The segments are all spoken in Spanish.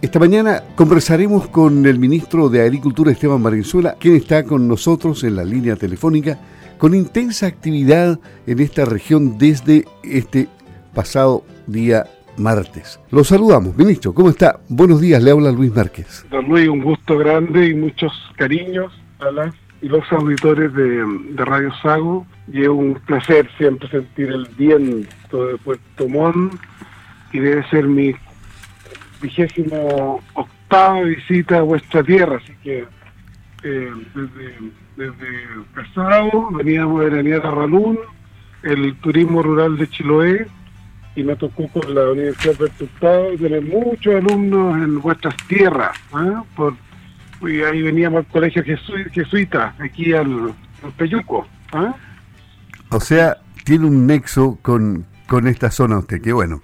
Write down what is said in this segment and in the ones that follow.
Esta mañana conversaremos con el ministro de Agricultura Esteban Valenzuela, quien está con nosotros en la línea telefónica con intensa actividad en esta región desde este pasado día martes. Lo saludamos, ministro, ¿cómo está? Buenos días, le habla Luis Márquez. Don Luis, un gusto grande y muchos cariños a las y los auditores de, Radio Sago. Y es un placer siempre sentir el viento de Puerto Montt y debe ser mi vigésimo octava visita a vuestra tierra, así que eh, desde, desde Casado veníamos de la a Ralún, el turismo rural de Chiloé, y me tocó con la Universidad de tener muchos alumnos en vuestras tierras, ¿ah? por y ahí veníamos al colegio jesuita, aquí al, Peyuco. ¿ah? O sea, tiene un nexo con, con esta zona usted, qué bueno.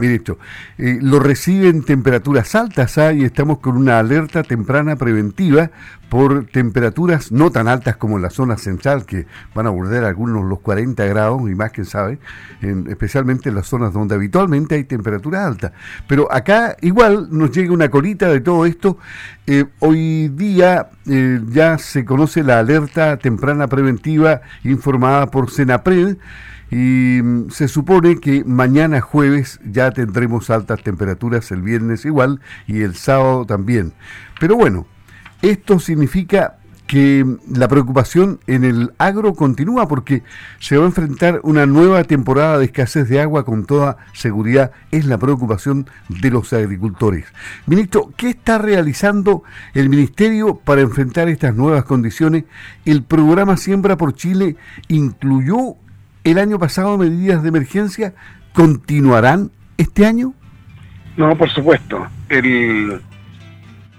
Ministro, eh, lo reciben temperaturas altas ¿ah? y estamos con una alerta temprana preventiva por temperaturas no tan altas como en la zona central, que van a bordear algunos los 40 grados y más, quién sabe, especialmente en las zonas donde habitualmente hay temperatura alta. Pero acá igual nos llega una colita de todo esto. Eh, hoy día eh, ya se conoce la alerta temprana preventiva informada por Senapred y mm, se supone que mañana jueves ya tendremos altas temperaturas, el viernes igual y el sábado también. Pero bueno, esto significa que mm, la preocupación en el agro continúa porque se va a enfrentar una nueva temporada de escasez de agua con toda seguridad. Es la preocupación de los agricultores. Ministro, ¿qué está realizando el Ministerio para enfrentar estas nuevas condiciones? El programa Siembra por Chile incluyó el año pasado medidas de emergencia, ¿continuarán este año? No, por supuesto. El,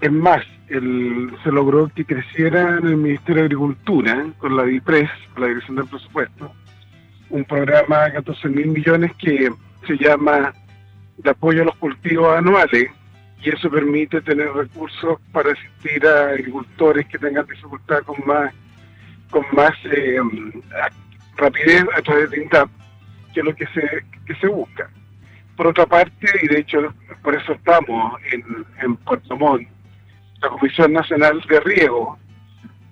es más, se logró que creciera en el Ministerio de Agricultura, con la DIPRES, la Dirección del Presupuesto, un programa de 14 mil millones que se llama de apoyo a los cultivos anuales y eso permite tener recursos para asistir a agricultores que tengan dificultad con más con más eh, rapidez a través de INDAP, que es lo que se, que se busca. Por otra parte, y de hecho por eso estamos en, en Puerto Montt, la Comisión Nacional de Riego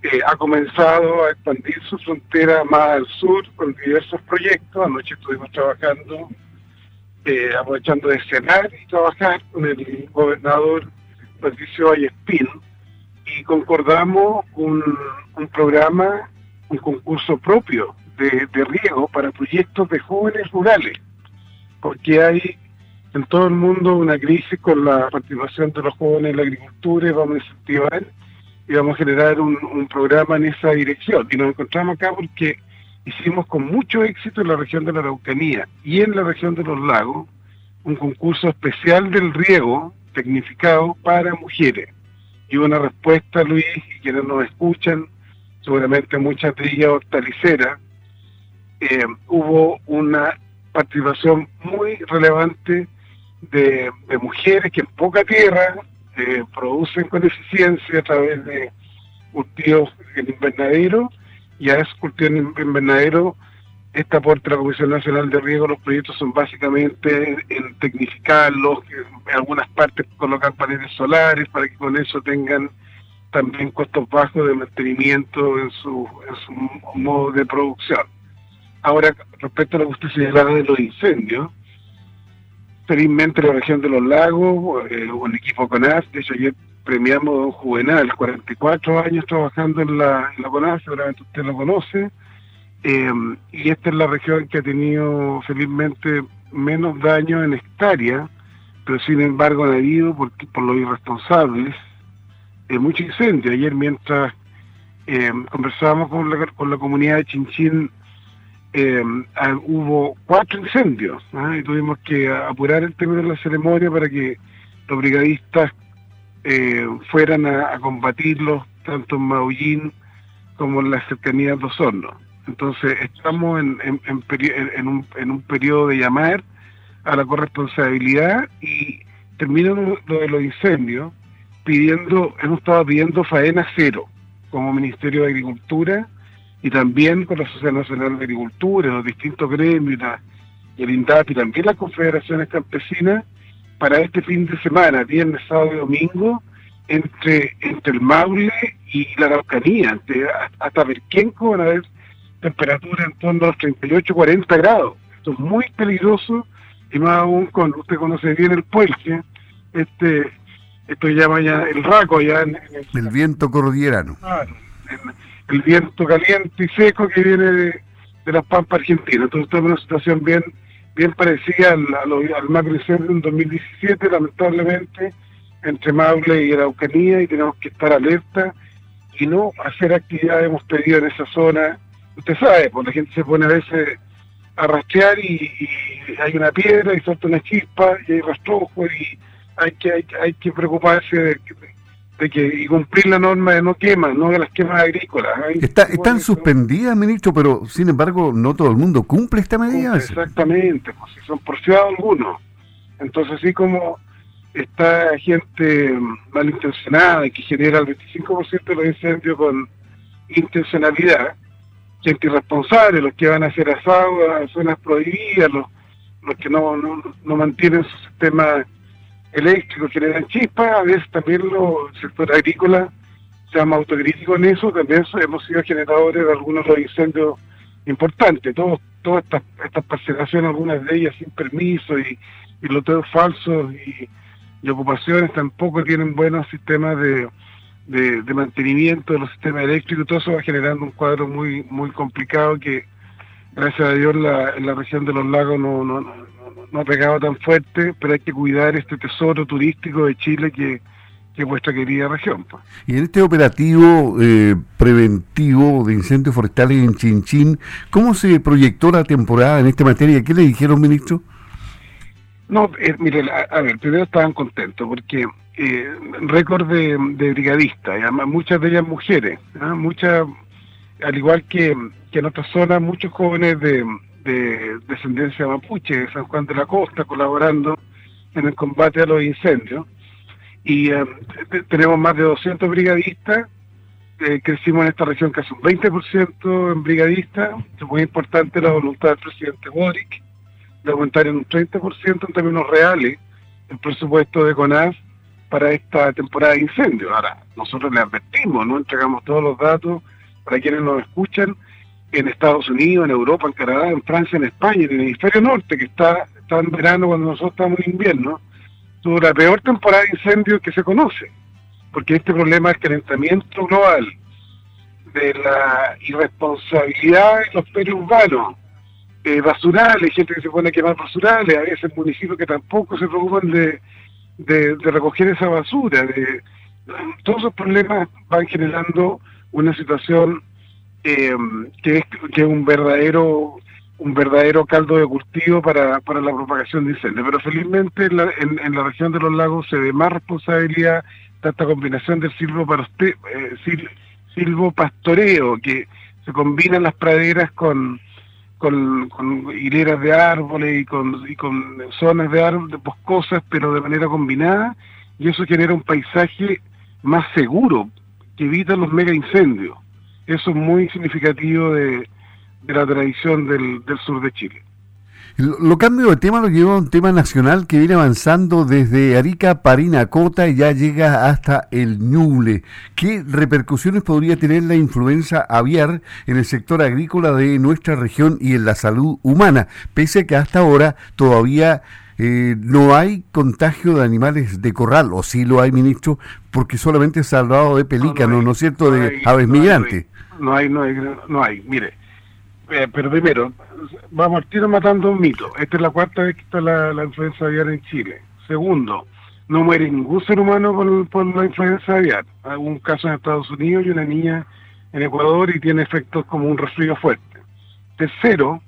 eh, ha comenzado a expandir su frontera más al sur con diversos proyectos. Anoche estuvimos trabajando, eh, aprovechando de cenar y trabajar con el gobernador Patricio Ayespín y concordamos un, un programa, un concurso propio de, riego para proyectos de jóvenes rurales, porque hay en todo el mundo una crisis con la participación de los jóvenes en la agricultura y vamos a incentivar y vamos a generar un, programa en esa dirección. Y nos encontramos acá porque hicimos con mucho éxito en la región de la Araucanía y en la región de los lagos un concurso especial del riego tecnificado para mujeres. Y una respuesta, Luis, y quienes nos escuchan, seguramente muchas de ellas hortaliceras, eh, hubo una participación muy relevante de, mujeres que en poca tierra eh, producen con eficiencia a través de cultivos en invernadero y a esos cultivos en invernadero este aporte de la Comisión Nacional de Riego, los proyectos son básicamente en tecnificarlos, en algunas partes colocar paneles solares para que con eso tengan también costos bajos de mantenimiento en su, en su modo de producción. Ahora, respecto a lo que usted señalaba de los incendios, felizmente la región de los lagos, eh, un equipo CONAF, de hecho ayer premiamos a un juvenal, 44 años trabajando en la, en la CONAF, seguramente usted lo conoce, eh, y esta es la región que ha tenido felizmente menos daño en hectárea, pero sin embargo han habido, por, por los irresponsables, eh, mucho incendio. Ayer mientras eh, conversábamos con la, con la comunidad de Chinchín, eh, ah, hubo cuatro incendios ¿ah? y tuvimos que apurar el término de la ceremonia para que los brigadistas eh, fueran a, combatirlos tanto en Maullín como en las cercanías de Osorno. Entonces estamos en, un, en un periodo de llamar a la corresponsabilidad y termino lo de los incendios pidiendo, hemos estado pidiendo faena cero como Ministerio de Agricultura y también con la Sociedad Nacional de Agricultura, los distintos gremios, y el INDAP y también las confederaciones campesinas, para este fin de semana, viernes, sábado y domingo, entre, entre el Maule y la Araucanía, hasta Verquenco van a haber temperaturas en torno a los 38, 40 grados. Esto es muy peligroso y más aún con, usted conoce bien el puente, este, esto llama ya el raco ya en, el, viento cordillerano. El viento caliente y seco que viene de, las pampas argentinas. Entonces estamos en una situación bien bien parecida al, al, al macro en 2017, lamentablemente, entre Maule y Araucanía, y tenemos que estar alerta y no hacer actividades hemos pedido en esa zona. Usted sabe, pues la gente se pone a veces a rastrear y, hay una piedra y salta una chispa y hay rastrojo y hay que hay, hay que preocuparse de, de que y cumplir la norma de no quemas, no de las quemas agrícolas. están suspendidas, ministro, pero sin embargo no todo el mundo cumple esta medida. exactamente, pues si son porfiados algunos. Entonces, así como está gente malintencionada y que genera el 25% de los incendios con intencionalidad, gente irresponsable, los que van a hacer asado a zonas prohibidas, los, los que no, no, no mantienen su sistema eléctricos generan chispas, a veces también los, el sector agrícola se llama autocrítico en eso, también hemos sido generadores de algunos de los incendios importantes, todas estas, estas parcelaciones, algunas de ellas sin permiso y, y loteos falsos y, ocupaciones tampoco tienen buenos sistemas de, de, mantenimiento de los sistemas eléctricos, todo eso va generando un cuadro muy muy complicado que gracias a Dios la, en la región de los lagos no, no ha pegado tan fuerte, pero hay que cuidar este tesoro turístico de Chile que, que es vuestra querida región. Pues. Y en este operativo eh, preventivo de incendios forestales en Chinchín, ¿cómo se proyectó la temporada en esta materia? ¿Qué le dijeron, ministro? No, eh, mire, a, ver, primero estaban contentos porque eh, récord de, brigadistas, además muchas de ellas mujeres, ¿ah? muchas, al igual que, que en otras zonas, muchos jóvenes de de descendencia mapuche de San Juan de la Costa colaborando en el combate a los incendios. Y eh, tenemos más de 200 brigadistas, eh, crecimos en esta región casi un 20% en brigadistas, es muy importante la voluntad del presidente Boric de aumentar en un 30% en términos reales el presupuesto de CONAF para esta temporada de incendios. Ahora, nosotros le advertimos, no entregamos todos los datos para quienes nos escuchan, en Estados Unidos, en Europa, en Canadá, en Francia, en España, en el hemisferio norte, que está, está en verano cuando nosotros estamos en invierno, tuvo la peor temporada de incendios que se conoce, porque este problema del calentamiento global, de la irresponsabilidad de los periurbanos, eh, basurales, gente que se pone a quemar basurales, a municipios que tampoco se preocupan de, de, de recoger esa basura, de, todos esos problemas van generando una situación eh, que, es, que es un verdadero un verdadero caldo de cultivo para, para la propagación de incendios. Pero felizmente en la, en, la región de los lagos se ve más responsabilidad de esta combinación del silvo, para usted, eh, silvo pastoreo, que se combinan las praderas con, con, hileras de árboles y con, zonas de boscosas, pero de manera combinada, y eso genera un paisaje más seguro, que evita los mega incendios. Eso es muy significativo de, la tradición del, sur de Chile. Lo, cambio de tema lo lleva a un tema nacional que viene avanzando desde Arica, Parinacota y ya llega hasta el Ñuble. ¿Qué repercusiones podría tener la influenza aviar en el sector agrícola de nuestra región y en la salud humana? Pese a que hasta ahora todavía eh, no hay contagio de animales de corral, o sí lo hay, ministro, porque solamente se ha hablado de pelícanos, ¿no, es cierto?, de aves migrantes no hay, no hay, no hay. Mire, eh, pero primero, vamos tiro matando un mito. Esta es la cuarta vez que está la, influenza aviar en Chile. Segundo, no muere ningún ser humano por, la influenza aviar. Hay un caso en Estados Unidos y una niña en Ecuador y tiene efectos como un resfrío fuerte. Tercero,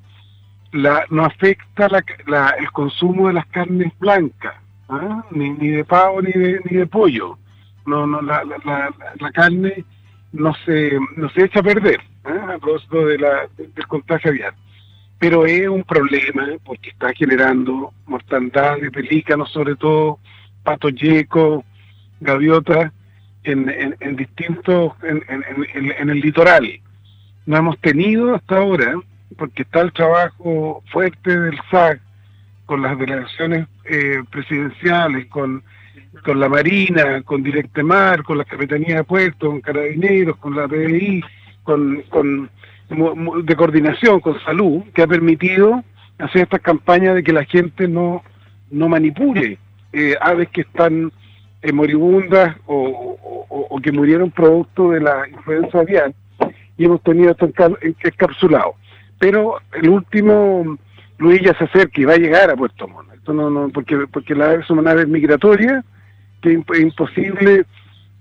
la, no afecta la, el consumo de las carnes blancas, ¿ah? ni, ni de pavo ni de, ni de pollo. No, no, la, la, la carne no se, no se echa a perder ¿eh? a propósito de la, del contagio aviar. Pero es un problema porque está generando mortandad de pelícanos, sobre todo patos yecos, gaviotas, en, en, distintos, en, en, el litoral. No hemos tenido hasta ahora, porque está el trabajo fuerte del SAC con las delegaciones eh, presidenciales, con, con la Marina, con Directemar, con la Capitanía de Puerto, con Carabineros, con la PDI, con, con de coordinación con salud, que ha permitido hacer esta campaña de que la gente no, no manipule eh, aves que están eh, moribundas o, que murieron producto de la influenza aviar y hemos tenido esto encapsulado. Pero el último, Luis ya se acerca y va a llegar a Puerto Montt. Esto no, no, porque, porque las aves son aves migratorias es imposible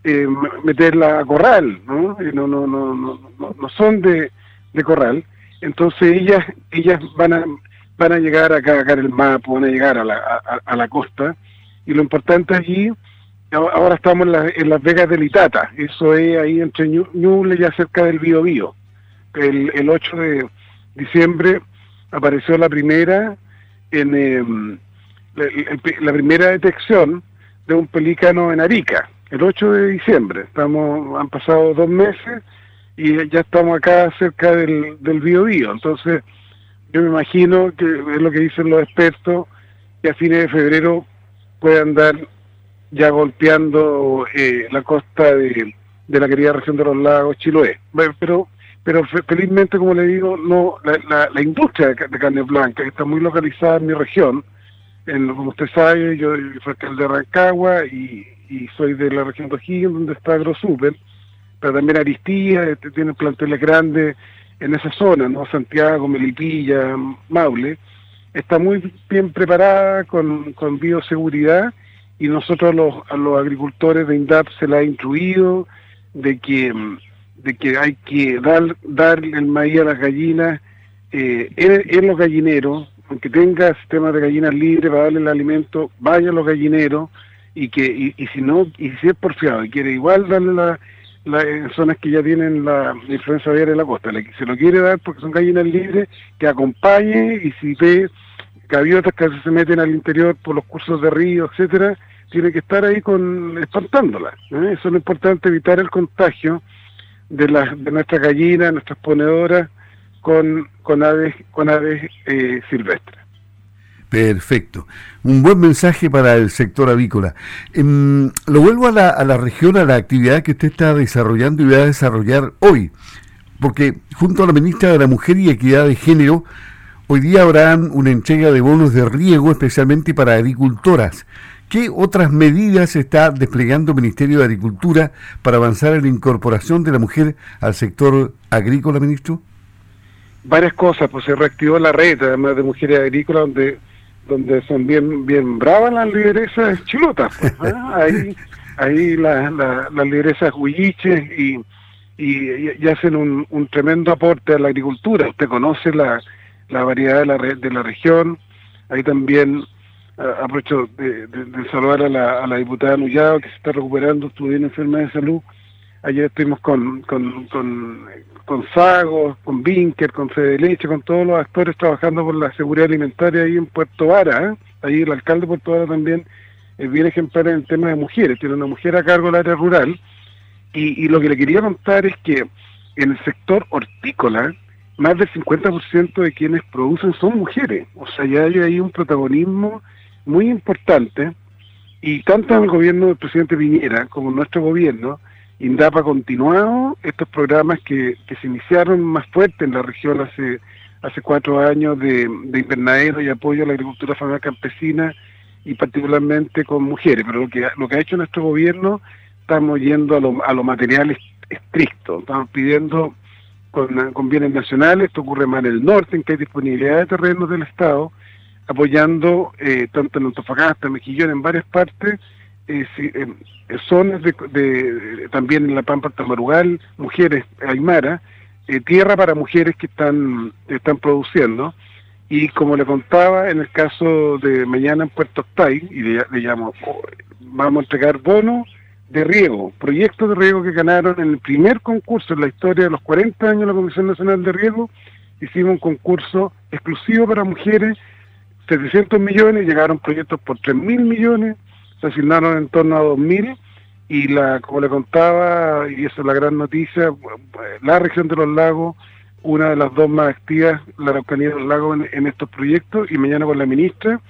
eh, meterla a corral, ¿no? No, no, no, no, no son de, corral. Entonces ellas, ellas van a, van a llegar a cargar el mapa, van a llegar a la, a, la costa. Y lo importante allí, ahora estamos en, Las Vegas del Itata, eso es ahí entre Ñuble y cerca del Bío Bío. El, el 8 de diciembre apareció la primera en em, la, primera detección de un pelícano en Arica, el 8 de diciembre. Estamos, han pasado dos meses y ya estamos acá cerca del, del. Entonces, yo me imagino que es lo que dicen los expertos, que a fines de febrero puedan andar ya golpeando eh, la costa de, de, la querida región de los lagos Chiloé. Pero pero felizmente, como le digo, no la, la, industria de, carne blanca, que está muy localizada en mi región, en, como usted sabe, yo, soy alcalde de Rancagua y, y soy de la región de O'Higgins, donde está AgroSuper, pero también Aristía, este, tiene planteles grandes en esa zona, ¿no? Santiago, Melipilla, Maule, está muy bien preparada con, con bioseguridad y nosotros los, a los agricultores de INDAP se la ha instruido de que, de que hay que dar, dar el maíz a las gallinas eh, en, los gallineros, aunque tenga sistemas de gallinas libres para darle el alimento, vaya a los gallineros y que y, y si no, y si es porfiado y quiere igual darle la en zonas que ya tienen la, influencia aviar en la costa. Se lo quiere dar porque son gallinas libres, que acompañe y si ve gaviotas que se meten al interior por los cursos de río, etcétera, tiene que estar ahí con espantándolas. ¿eh? Eso es lo importante, evitar el contagio de las de nuestras gallinas, nuestras ponedoras con, con aves, con aves eh, silvestres. Perfecto. Un buen mensaje para el sector avícola. Em, lo vuelvo a la, región, a la actividad que usted está desarrollando y va a desarrollar hoy, porque junto a la ministra de la Mujer y Equidad de Género, hoy día habrá una entrega de bonos de riego especialmente para agricultoras. ¿Qué otras medidas está desplegando el Ministerio de Agricultura para avanzar en la incorporación de la mujer al sector agrícola, ministro? Varias cosas, pues se reactivó la red, además de mujeres agrícolas, donde donde son bien bien bravas las lideresas chilotas. Pues, ¿ah? Ahí, ahí las lideresas huilliches y, y, hacen un, un, tremendo aporte a la agricultura. Usted conoce la, la variedad de la, de la región. Ahí también aprovecho de, saludar a la, a la diputada Nullado, que se está recuperando, estuvo bien enferma de salud. Ayer estuvimos con, con, con, con Sagos, con Vinker, con Fede Leche, con todos los actores trabajando por la seguridad alimentaria ahí en Puerto Vara. ¿eh? Ahí el alcalde de Puerto Vara también es bien ejemplar en el tema de mujeres. Tiene una mujer a cargo del área rural. Y, lo que le quería contar es que en el sector hortícola, más del 50% de quienes producen son mujeres. O sea, ya hay un protagonismo muy importante. Y tanto en el gobierno del presidente Piñera como en nuestro gobierno, INDAP ha continuado estos programas que, que se iniciaron más fuerte en la región hace hace cuatro años de, de invernadero y apoyo a la agricultura familiar campesina y particularmente con mujeres. Pero lo que, lo que ha hecho nuestro gobierno, estamos yendo a lo, a lo material estricto, estamos pidiendo con, con bienes nacionales, esto ocurre más en el norte, en que hay disponibilidad de terrenos del Estado, apoyando eh, tanto en Antofagasta, Mejillón, en varias partes, eh, zonas de, también en la Pampa Tamarugal, mujeres aymara, eh, tierra para mujeres que están, están produciendo. Y como le contaba, en el caso de mañana en Puerto Octay, y le, llamo, vamos a entregar bonos de riego, proyectos de riego que ganaron en el primer concurso en la historia de los 40 años de la Comisión Nacional de Riego. Hicimos un concurso exclusivo para mujeres, 700 millones, llegaron proyectos por 3 mil millones, se asignaron en torno a 2.000 y la como le contaba, y esa es la gran noticia, la región de los lagos una de las dos más activas, la Araucanía del Lago, en, estos proyectos, y mañana con la ministra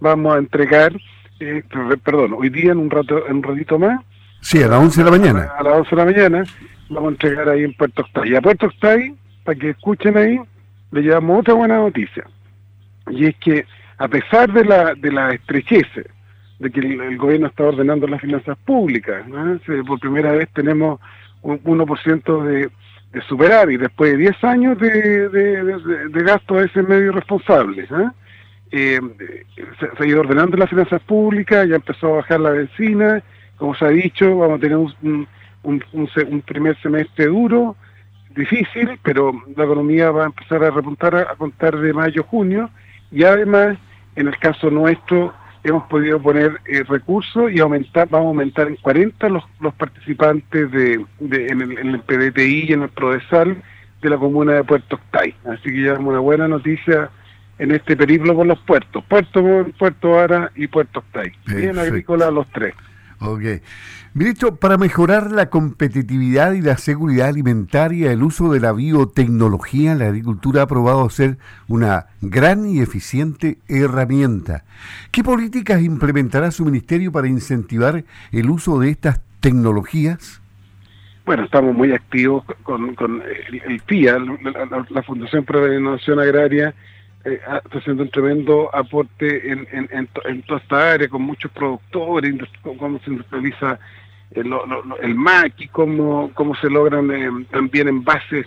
vamos a entregar, eh, perdón, hoy día en un rato en un ratito más. Sí, a las 11 de la mañana. A, las 11 de la mañana vamos a entregar ahí en Puerto Octay. Y a Puerto Octay, para que escuchen ahí, le llevamos otra buena noticia. Y es que a pesar de la, de la estrechez de que el, gobierno está ordenando las finanzas públicas, por primera vez tenemos un 1% de, de superar y después de 10 años de, de, gasto a ese medio responsable. Eh, se, ha ido ordenando las finanzas públicas, ya empezó a bajar la benzina, como se ha dicho, vamos a tener un, primer semestre duro, difícil, pero la economía va a empezar a repuntar a, contar de mayo-junio y además, en el caso nuestro, hemos podido poner eh, recursos y aumentar, vamos a aumentar en 40 los, los participantes de, en, el, en, el, PDTI y en el PRODESAL de la comuna de Puerto Octay. Así que ya es una buena noticia en este periplo por los puertos, Puerto Puerto Ara y Puerto Octay. Bien agrícola los tres. Ok. Ministro, para mejorar la competitividad y la seguridad alimentaria, el uso de la biotecnología en la agricultura ha probado ser una gran y eficiente herramienta. ¿Qué políticas implementará su ministerio para incentivar el uso de estas tecnologías? Bueno, estamos muy activos con, el, FIA, la, Fundación para la Innovación Agraria, eh, está haciendo un tremendo aporte en, en, toda esta área, con muchos productores, cómo se industrializa el, el MAC cómo, cómo se logran eh, también envases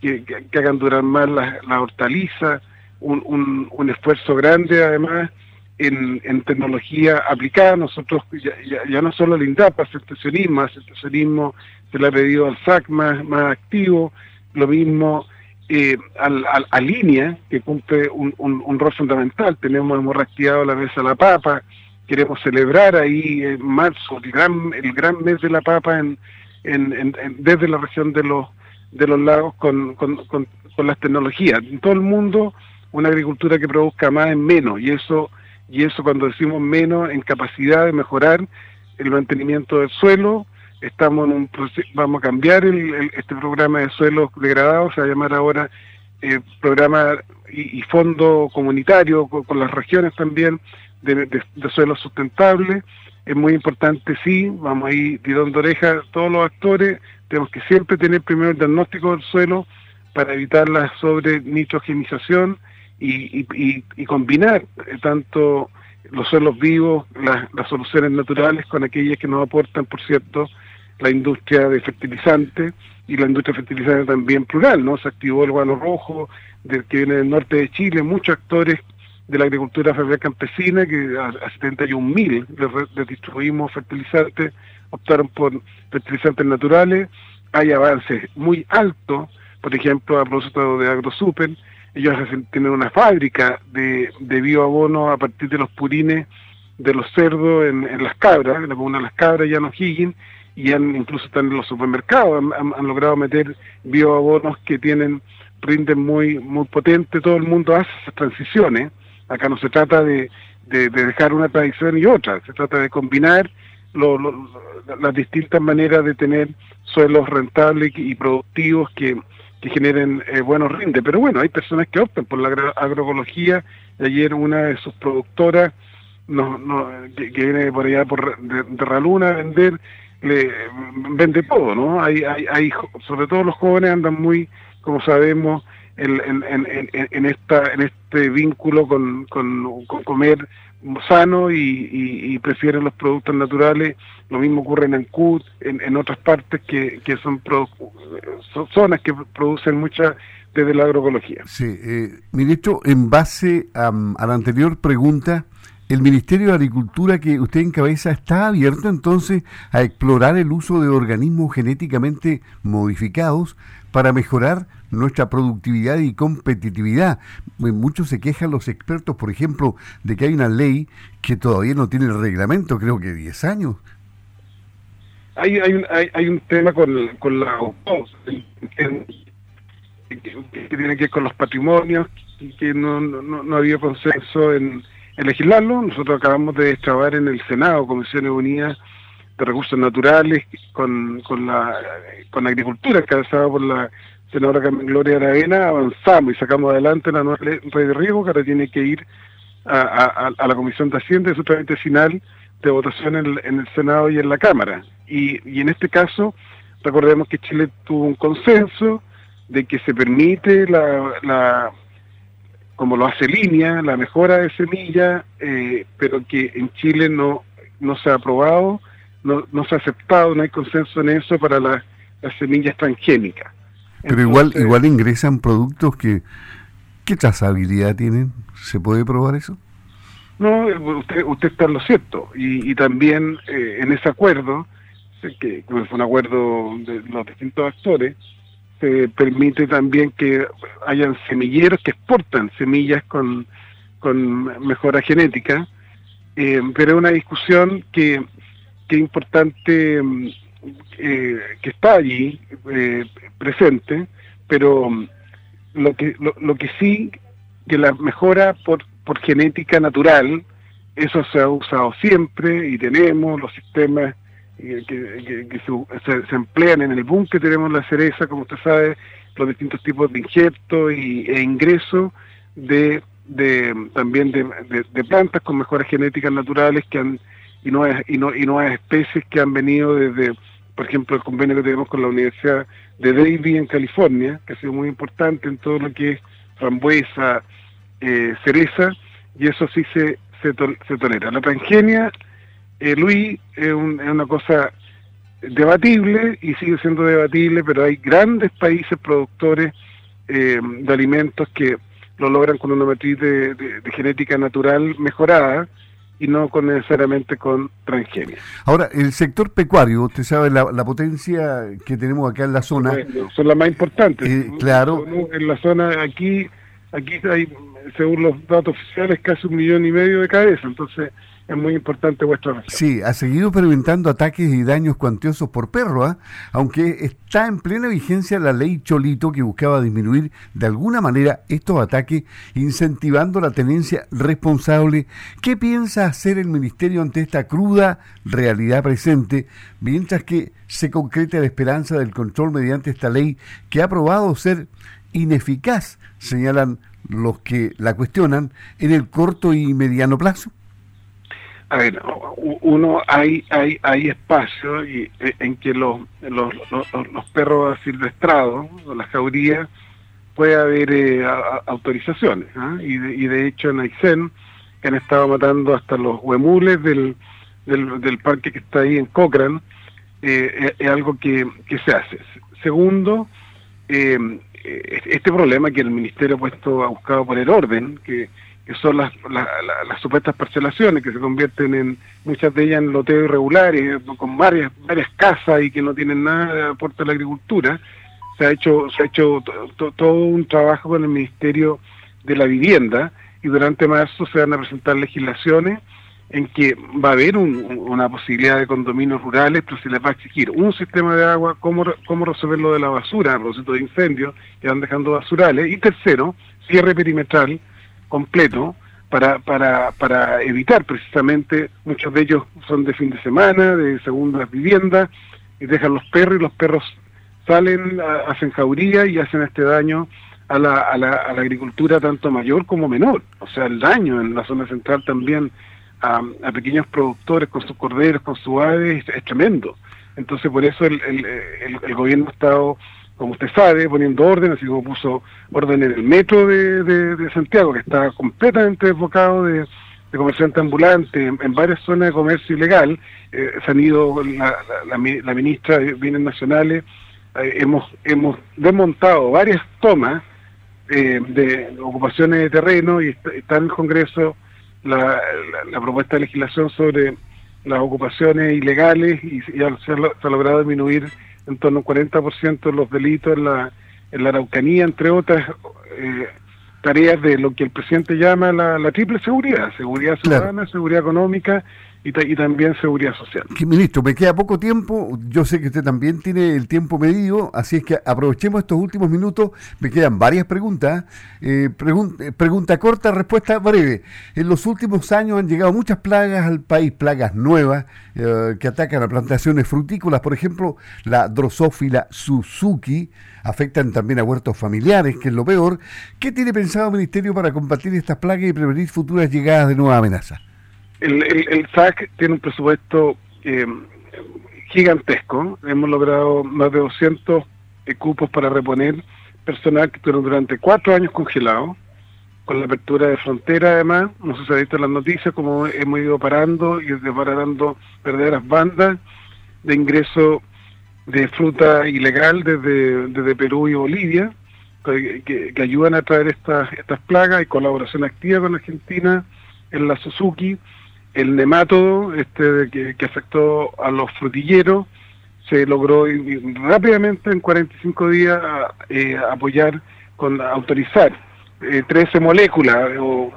que, hagan durar más la, la hortaliza, un, un, un, esfuerzo grande además en, en tecnología aplicada. Nosotros ya, ya, no solo el INDAP hace estacionismo se le ha pedido al SAC más, más activo, lo mismo eh, al, a línea, que cumple un, un, rol fundamental. Tenemos, hemos reactivado la mesa la papa, queremos celebrar ahí en marzo el gran, el gran mes de la papa en, en, desde la región de los, de los lagos con, con, con, las tecnologías. En todo el mundo, una agricultura que produzca más en menos, y eso, y eso cuando decimos menos, en capacidad de mejorar el mantenimiento del suelo, estamos en un vamos a cambiar este programa de suelos degradados, se va a llamar ahora eh, programa y, fondo comunitario con, las regiones también de, de, suelos sustentables. Es muy importante, sí, vamos a ir tirando oreja todos los actores, tenemos que siempre tener primero el diagnóstico del suelo para evitar la sobre nitrogenización y, y, combinar eh, tanto los suelos vivos, las soluciones naturales con aquellas que nos aportan, por cierto, la industria de fertilizantes y la industria fertilizante también plural, ¿no? Se activó el guano rojo, del que viene del norte de Chile, muchos actores de la agricultura familiar campesina, que a, a 71 mil les, distribuimos fertilizantes, optaron por fertilizantes naturales, hay avances muy altos, por ejemplo, a propósito de AgroSuper, ellos tienen una fábrica de, de bioabono a partir de los purines de los cerdos en, en las cabras, en la comuna de las cabras, ya no Higgins, y han, incluso están en los supermercados, han, logrado meter bioabonos que tienen, rinden muy, muy potente, todo el mundo hace esas transiciones, acá no se trata de, de, dejar una tradición y otra, se trata de combinar las distintas maneras de tener suelos rentables y productivos que, que generen eh, buenos rindes. Pero bueno, hay personas que optan por la agroecología. Ayer una de sus productoras no, no, que, viene por allá por de, de Raluna a vender le vende todo, ¿no? Hay, hay, hay, sobre todo los jóvenes andan muy, como sabemos, en, en, en, en esta, en este vínculo con, con, comer sano y, prefieren los productos naturales. Lo mismo ocurre en Ancud, en, en otras partes que, que son, son zonas que producen mucha desde la agroecología. Sí, eh, ministro, en base a, a la anterior pregunta, el Ministerio de Agricultura que usted encabeza está abierto entonces a explorar el uso de organismos genéticamente modificados para mejorar nuestra productividad y competitividad. Muchos se quejan los expertos, por ejemplo, de que hay una ley que todavía no tiene el reglamento, creo que 10 años. Hay, hay, un, hay, un tema con, la que, tiene que ver con los patrimonios, que no, no, no había consenso en en legislarlo. Nosotros acabamos de trabajar en el Senado, Comisiones Unidas de Recursos Naturales, con, con la con agricultura, encabezada por la senadora Gloria Aravena, avanzamos y sacamos adelante la nueva ley de riesgo que ahora tiene que ir a, la Comisión de Hacienda y su trámite final de votación en, el Senado y en la Cámara. Y, y en este caso, recordemos que Chile tuvo un consenso de que se permite la, como lo hace línea, la mejora de semilla, eh, pero que en Chile no, no se ha aprobado, no, no se ha aceptado, no hay consenso en eso para las semillas transgénicas. Pero igual igual ingresan productos que... ¿Qué trazabilidad tienen? ¿Se puede probar eso? No, usted, usted está en lo cierto. Y, y también eh, en ese acuerdo, que, fue un acuerdo de los distintos actores, se permite también que hayan semilleros que exportan semillas con, con mejora genética, eh, pero es una discusión que, que importante mm, eh, que está allí eh, presente, pero mm, lo que, lo, que sí, que la mejora por, por genética natural, eso se ha usado siempre y tenemos los sistemas que, que, se, emplean en el búnker, tenemos la cereza, como usted sabe, los distintos tipos de injertos y, e ingresos de, de también de, plantas con mejoras genéticas naturales que han y nuevas, y, no, y nuevas especies que han venido desde por ejemplo, el convenio que tenemos con la Universidad de Davie en California, que ha sido muy importante en todo lo que es frambuesa, eh, cereza, y eso sí se, se, tolera. La transgenia, eh, Luis, es, una cosa debatible y sigue siendo debatible, pero hay grandes países productores eh, de alimentos que lo logran con una matriz de genética natural mejorada, y no con necesariamente con transgenia. Ahora, el sector pecuario, usted sabe la, potencia que tenemos acá en la zona. son las más importantes. Eh, claro. En la zona aquí, aquí hay, según los datos oficiales, casi un millón y medio de cabezas, entonces es muy importante vuestra región. Sí, ha seguido experimentando ataques y daños cuantiosos por perro, ¿ah? aunque está en plena vigencia la ley Cholito que buscaba disminuir de alguna manera estos ataques, incentivando la tenencia responsable. ¿Qué piensa hacer el Ministerio ante esta cruda realidad presente, mientras que se concreta la esperanza del control mediante esta ley que ha probado ser ineficaz, señalan los que la cuestionan, en el corto y mediano plazo? A ver, uno hay hay hay espacio y, eh, en que los, los, los, perros silvestrados, las jaurías, puede haber eh, autorizaciones. ¿ah? Y, de, y de hecho en Aysén, han estado matando hasta los huemules del, del, parque que está ahí en Cochrane, eh, es, algo que, que se hace. Segundo, este problema que el Ministerio ha puesto, ha buscado poner orden, que que son las, supuestas parcelaciones, que se convierten en muchas de ellas en loteos irregulares, con varias, varias casas y que no tienen nada de aporte a la agricultura. Se ha hecho, se ha hecho todo un trabajo con el Ministerio de la Vivienda y durante marzo se van a presentar legislaciones en que va a haber una posibilidad de condominios rurales, pero se les va a exigir un sistema de agua, cómo, cómo resolver lo de la basura, a propósito de incendios que van dejando basurales, y tercero, cierre perimetral, completo para, para, para evitar precisamente, muchos de ellos son de fin de semana, de segundas viviendas, y dejan los perros y los perros salen, hacen jauría y hacen este daño a la, a, la, a la agricultura tanto mayor como menor. O sea, el daño en la zona central también a, pequeños productores con sus corderos, con sus aves, es, tremendo. Entonces, por eso el, el, el gobierno ha estado como usted sabe, poniendo orden, así como puso orden en el metro de, Santiago, que está completamente desbocado de, de comerciantes ambulantes, en, varias zonas de comercio ilegal, eh, se han ido la, la, ministra de Bienes Nacionales, eh, hemos, hemos desmontado varias tomas eh, de ocupaciones de terreno y está, en el Congreso la, propuesta de legislación sobre las ocupaciones ilegales y, ya se ha logrado disminuir en torno al 40% de los delitos en la, en la Araucanía, entre otras eh, tareas de lo que el presidente llama la, triple seguridad, seguridad ciudadana, seguridad económica y, también seguridad social. Ministro, me queda poco tiempo, yo sé que usted también tiene el tiempo medido, así es que aprovechemos estos últimos minutos, me quedan varias preguntas. Eh, eh, pregunta corta, respuesta breve. En los últimos años han llegado muchas plagas al país, plagas nuevas eh, que atacan a plantaciones frutícolas, por ejemplo, la drosófila Suzuki, afectan también a huertos familiares, que es lo peor. ¿Qué tiene pensado el Ministerio para combatir estas plagas y prevenir futuras llegadas de nuevas amenazas? El, el, SAC tiene un presupuesto eh, gigantesco. Hemos logrado más de 200 cupos para reponer personal que estuvieron durante cuatro años congelados, con la apertura de frontera además. No si ha visto las noticias, como hemos ido parando y desbaratando verdaderas bandas de ingreso de fruta ilegal desde, Perú y Bolivia, que, que, ayudan a traer estas, estas plagas y colaboración activa con Argentina en la Suzuki el nemátodo este, que, afectó a los frutilleros se logró rápidamente en 45 días eh, apoyar con autorizar 13 eh, moléculas o,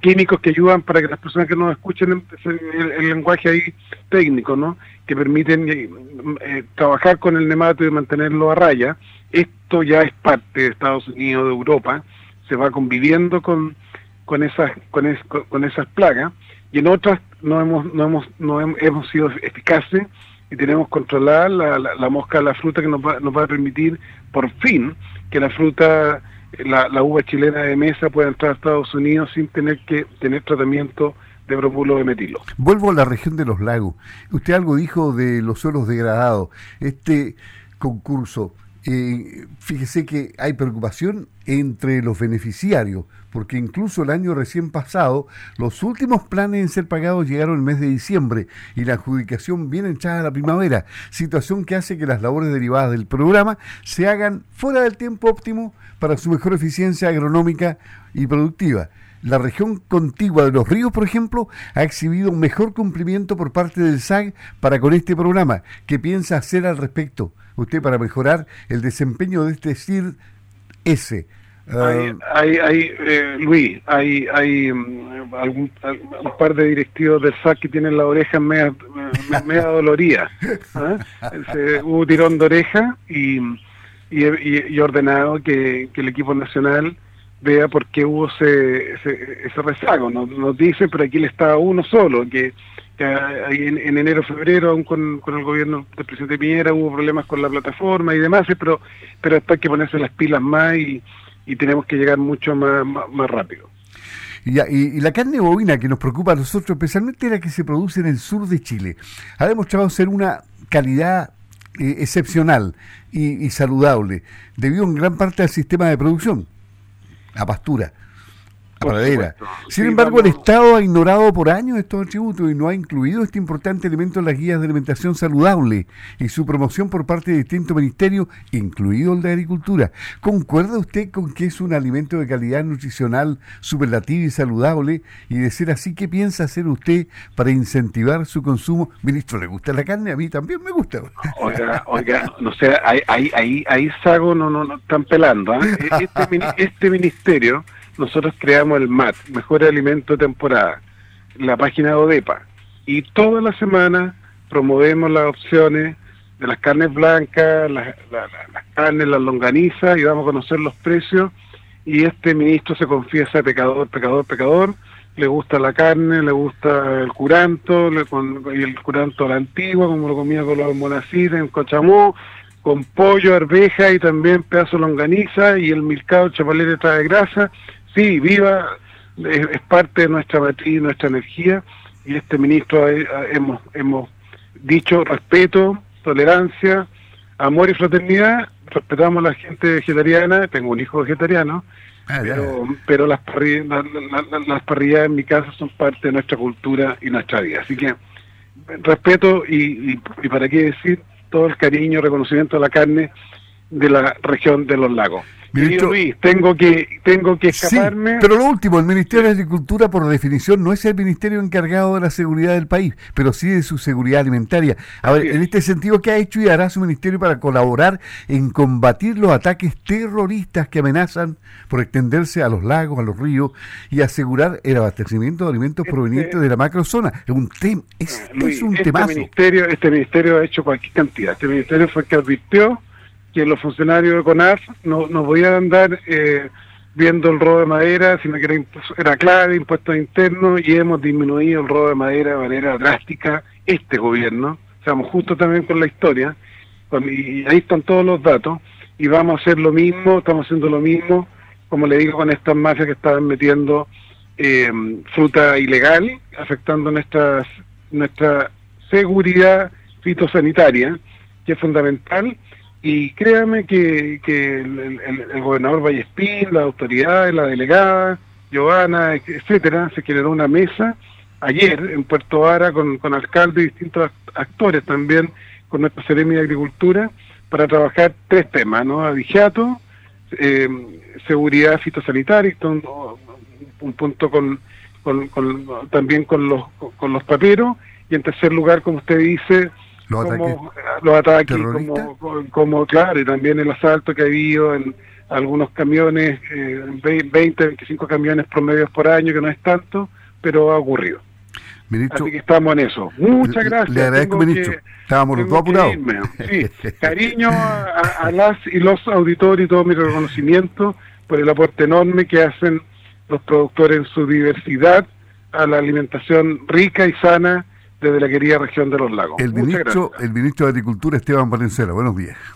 químicos que ayudan para que las personas que nos escuchen el, lenguaje ahí técnico, ¿no? que permiten eh, trabajar con el nemátodo y mantenerlo a raya. Esto ya es parte de Estados Unidos, de Europa, se va conviviendo con, con esas con, con esas plagas y en otras no hemos, no hemos, no hemos sido eficaces y tenemos controlada la, la, mosca de la fruta que nos va, nos va a permitir por fin que la fruta, la, la uva chilena de mesa pueda entrar a Estados Unidos sin tener que tener tratamiento de propulo de metilo. Vuelvo a la región de los lagos. Usted algo dijo de los suelos degradados. Este concurso, eh, fíjese que hay preocupación entre los beneficiarios, porque incluso el año recién pasado, los últimos planes en ser pagados llegaron el mes de diciembre y la adjudicación viene echada a la primavera, situación que hace que las labores derivadas del programa se hagan fuera del tiempo óptimo para su mejor eficiencia agronómica y productiva. La región contigua de los ríos, por ejemplo, ha exhibido un mejor cumplimiento por parte del SAG para con este programa. ¿Qué piensa hacer al respecto usted para mejorar el desempeño de este CIR S? Hay, ah, hay, eh, Luis, hay, hay mm, algún, un par de directivos del SAC que tienen la oreja media, media dolorida. ¿ah? hubo tirón de oreja y, y, ordenado que, el equipo nacional vea por qué hubo ese, ese, rezago. Nos, nos dice, pero aquí le estaba uno solo, que, en, en enero, febrero, aún con, con, el gobierno del presidente Piñera, hubo problemas con la plataforma y demás, pero, pero después hay que ponerse las pilas más y y tenemos que llegar mucho más, más, rápido. Y, y, la carne bovina que nos preocupa a nosotros, especialmente la que se produce en el sur de Chile, ha demostrado ser una calidad eh, excepcional y, y, saludable, debido en gran parte al sistema de producción, a Sin embargo, el Estado ha ignorado por años estos atributos y no ha incluido este importante elemento en las guías de alimentación saludable y su promoción por parte de distintos ministerios, incluido el de Agricultura. ¿Concuerda usted con que es un alimento de calidad nutricional superlativa y saludable? Y de ser así, ¿qué piensa hacer usted para incentivar su consumo? Ministro, ¿le gusta la carne? A mí también me gusta. Oiga, oiga, no sé, ahí, ahí, ahí, ahí Sago no, no, no están pelando. ¿ah? Este, este ministerio nosotros creamos el MAT, Mejor Alimento de Temporada, la página de ODEPA. Y toda la semana promovemos las opciones de las carnes blancas, las, carnes, las longanizas y damos a conocer los precios. Y este ministro se confiesa pecador, pecador, pecador. Le gusta la carne, le gusta el curanto, y el curanto a la antigua, como lo comía con los monaciles en Cochamó, con pollo, arveja y también pedazo de longaniza y el milcao chapalete trae grasa sí, viva, es, parte de nuestra matriz, nuestra energía, y este ministro hemos, hemos dicho respeto, tolerancia, amor y fraternidad, respetamos a la gente vegetariana, tengo un hijo vegetariano, ah, pero, las, parrillas, las parrillas en mi casa son parte de nuestra cultura y nuestra vida. Así que respeto y, y, para qué decir todo el cariño, reconocimiento a la carne de la región de los lagos. Ministro, Luis, tengo que, tengo que escaparme. pero lo último, el Ministerio de Agricultura, por definición, no es el ministerio encargado de la seguridad del país, pero sí de su seguridad alimentaria. A ver, en este sentido, ¿qué ha hecho y hará su ministerio para colaborar en combatir los ataques terroristas que amenazan por extenderse a los lagos, a los ríos y asegurar el abastecimiento de alimentos este provenientes de la macrozona? Es un tema, es, un este Ministerio, este ministerio ha hecho cualquier cantidad. Este ministerio fue el que advirtió que los funcionarios de CONAF no, no podían andar eh, viendo el robo de madera, sino que era, era clave, impuestos internos, y hemos disminuido el robo de madera de manera drástica este gobierno. Estamos justo también con la historia, y ahí están todos los datos, y vamos a hacer lo mismo, estamos haciendo lo mismo, como le digo, con estas mafias que estaban metiendo eh, fruta ilegal, afectando nuestras, nuestra seguridad fitosanitaria, que es fundamental, y créame que, que el, gobernador Vallespín, la autoridad, la delegada, Giovanna, etcétera, se generó una mesa ayer en Puerto Vara con, con alcaldes y distintos actores también, con nuestra Seremi de Agricultura, para trabajar tres temas, ¿no? Avigiato, eh, seguridad fitosanitaria, un, un punto con, con, también con los, con los paperos, y en tercer lugar, como usted dice, los ataques, los ataques como, como, claro, y también el asalto que ha habido en algunos camiones, eh, 20, 25 camiones promedios por año, que no es tanto, pero ha ocurrido. Ministro, Así que estamos en eso. Muchas gracias. Le agradezco, ministro. Estábamos los dos apurados. Sí, cariño a, las y los auditores y todo mi reconocimiento por el aporte enorme que hacen los productores en su diversidad a la alimentación rica y sana desde la querida región de los lagos. El, ministro, el ministro de Agricultura, Esteban Valenzuela. Buenos días.